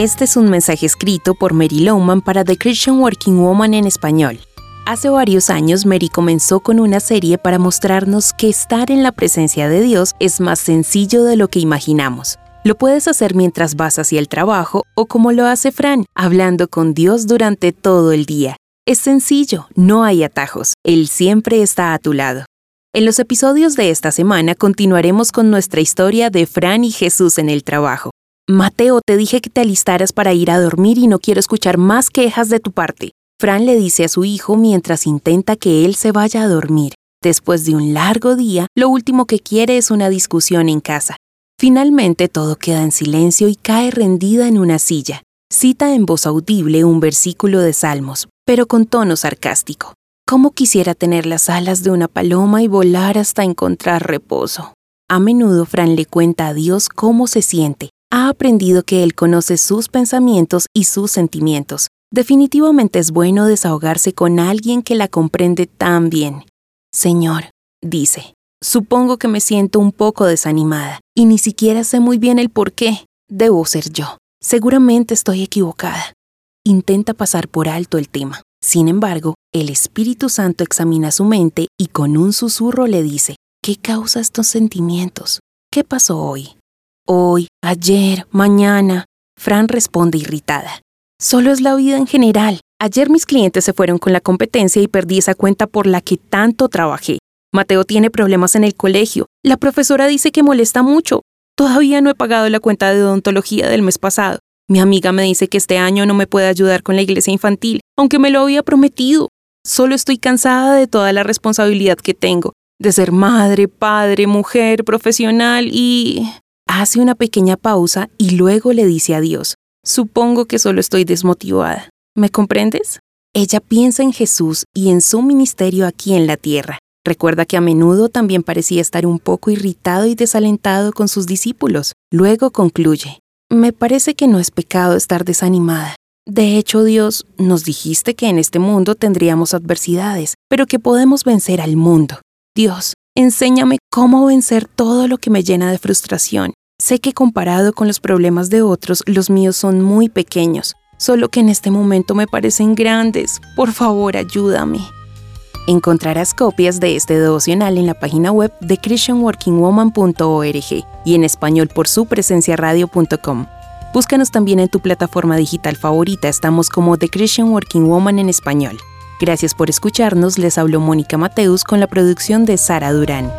Este es un mensaje escrito por Mary Lowman para The Christian Working Woman en español. Hace varios años Mary comenzó con una serie para mostrarnos que estar en la presencia de Dios es más sencillo de lo que imaginamos. Lo puedes hacer mientras vas hacia el trabajo o como lo hace Fran, hablando con Dios durante todo el día. Es sencillo, no hay atajos, Él siempre está a tu lado. En los episodios de esta semana continuaremos con nuestra historia de Fran y Jesús en el trabajo. Mateo, te dije que te alistaras para ir a dormir y no quiero escuchar más quejas de tu parte. Fran le dice a su hijo mientras intenta que él se vaya a dormir. Después de un largo día, lo último que quiere es una discusión en casa. Finalmente todo queda en silencio y cae rendida en una silla. Cita en voz audible un versículo de Salmos, pero con tono sarcástico. ¿Cómo quisiera tener las alas de una paloma y volar hasta encontrar reposo? A menudo Fran le cuenta a Dios cómo se siente, ha aprendido que Él conoce sus pensamientos y sus sentimientos. Definitivamente es bueno desahogarse con alguien que la comprende tan bien. Señor, dice, supongo que me siento un poco desanimada y ni siquiera sé muy bien el por qué. Debo ser yo. Seguramente estoy equivocada. Intenta pasar por alto el tema. Sin embargo, el Espíritu Santo examina su mente y con un susurro le dice, ¿qué causa estos sentimientos? ¿Qué pasó hoy? Hoy, ayer, mañana. Fran responde irritada. Solo es la vida en general. Ayer mis clientes se fueron con la competencia y perdí esa cuenta por la que tanto trabajé. Mateo tiene problemas en el colegio. La profesora dice que molesta mucho. Todavía no he pagado la cuenta de odontología del mes pasado. Mi amiga me dice que este año no me puede ayudar con la iglesia infantil, aunque me lo había prometido. Solo estoy cansada de toda la responsabilidad que tengo, de ser madre, padre, mujer, profesional y hace una pequeña pausa y luego le dice a Dios, supongo que solo estoy desmotivada. ¿Me comprendes? Ella piensa en Jesús y en su ministerio aquí en la tierra. Recuerda que a menudo también parecía estar un poco irritado y desalentado con sus discípulos. Luego concluye, me parece que no es pecado estar desanimada. De hecho, Dios, nos dijiste que en este mundo tendríamos adversidades, pero que podemos vencer al mundo. Dios, enséñame cómo vencer todo lo que me llena de frustración Sé que comparado con los problemas de otros, los míos son muy pequeños, solo que en este momento me parecen grandes. Por favor, ayúdame. Encontrarás copias de este devocional en la página web de christianworkingwoman.org y en español por su presencia radio.com. Búscanos también en tu plataforma digital favorita, estamos como The Christian Working Woman en español. Gracias por escucharnos, les habló Mónica Mateus con la producción de Sara Durán.